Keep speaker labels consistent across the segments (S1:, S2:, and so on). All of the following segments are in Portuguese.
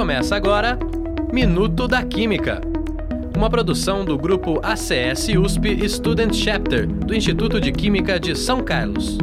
S1: Começa agora Minuto da Química. Uma produção do grupo ACS USP Student Chapter do Instituto de Química de São Carlos.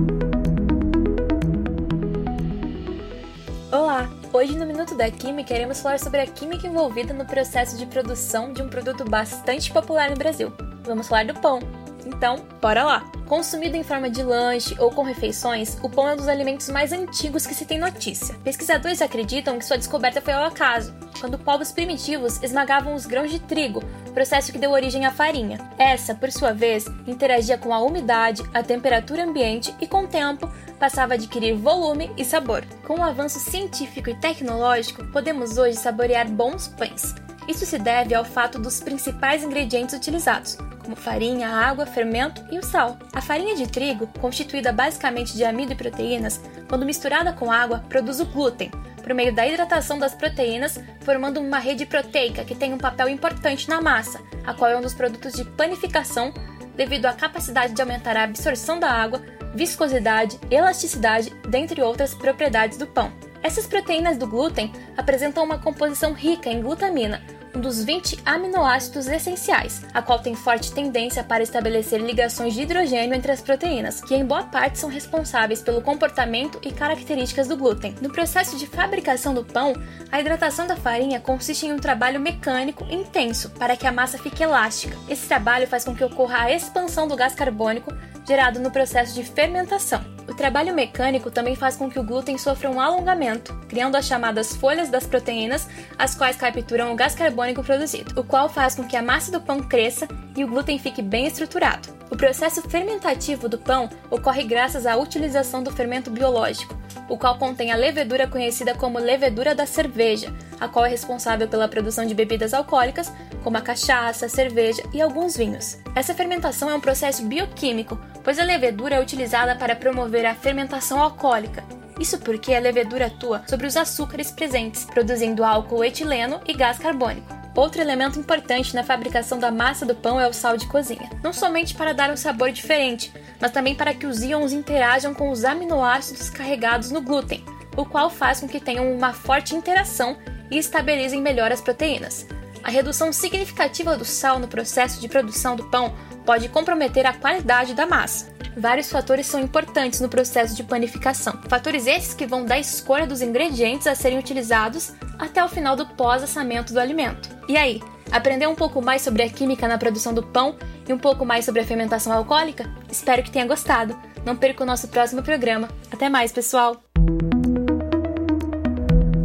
S2: Olá! Hoje no Minuto da Química iremos falar sobre a química envolvida no processo de produção de um produto bastante popular no Brasil. Vamos falar do pão. Então, bora lá! Consumido em forma de lanche ou com refeições, o pão é um dos alimentos mais antigos que se tem notícia. Pesquisadores acreditam que sua descoberta foi ao acaso, quando povos primitivos esmagavam os grãos de trigo, processo que deu origem à farinha. Essa, por sua vez, interagia com a umidade, a temperatura ambiente e, com o tempo, passava a adquirir volume e sabor. Com o avanço científico e tecnológico, podemos hoje saborear bons pães. Isso se deve ao fato dos principais ingredientes utilizados, como farinha, água, fermento e o sal. A farinha de trigo, constituída basicamente de amido e proteínas, quando misturada com água, produz o glúten, por meio da hidratação das proteínas, formando uma rede proteica que tem um papel importante na massa, a qual é um dos produtos de panificação devido à capacidade de aumentar a absorção da água, viscosidade, elasticidade, dentre outras propriedades do pão. Essas proteínas do glúten apresentam uma composição rica em glutamina, um dos 20 aminoácidos essenciais, a qual tem forte tendência para estabelecer ligações de hidrogênio entre as proteínas, que em boa parte são responsáveis pelo comportamento e características do glúten. No processo de fabricação do pão, a hidratação da farinha consiste em um trabalho mecânico intenso para que a massa fique elástica. Esse trabalho faz com que ocorra a expansão do gás carbônico gerado no processo de fermentação. O trabalho mecânico também faz com que o glúten sofra um alongamento, criando as chamadas folhas das proteínas, as quais capturam o gás carbônico produzido, o qual faz com que a massa do pão cresça e o glúten fique bem estruturado. O processo fermentativo do pão ocorre graças à utilização do fermento biológico, o qual contém a levedura conhecida como levedura da cerveja, a qual é responsável pela produção de bebidas alcoólicas, como a cachaça, a cerveja e alguns vinhos. Essa fermentação é um processo bioquímico, pois a levedura é utilizada para promover a fermentação alcoólica. Isso porque a levedura atua sobre os açúcares presentes, produzindo álcool etileno e gás carbônico. Outro elemento importante na fabricação da massa do pão é o sal de cozinha, não somente para dar um sabor diferente, mas também para que os íons interajam com os aminoácidos carregados no glúten, o qual faz com que tenham uma forte interação e estabilizem melhor as proteínas. A redução significativa do sal no processo de produção do pão pode comprometer a qualidade da massa. Vários fatores são importantes no processo de panificação. Fatores esses que vão da escolha dos ingredientes a serem utilizados até o final do pós-assamento do alimento. E aí, aprendeu um pouco mais sobre a química na produção do pão e um pouco mais sobre a fermentação alcoólica? Espero que tenha gostado. Não perca o nosso próximo programa. Até mais, pessoal!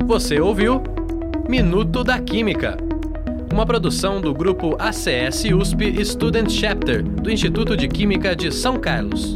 S1: Você ouviu Minuto da Química, uma produção do grupo ACS USP Student Chapter do Instituto de Química de São Carlos.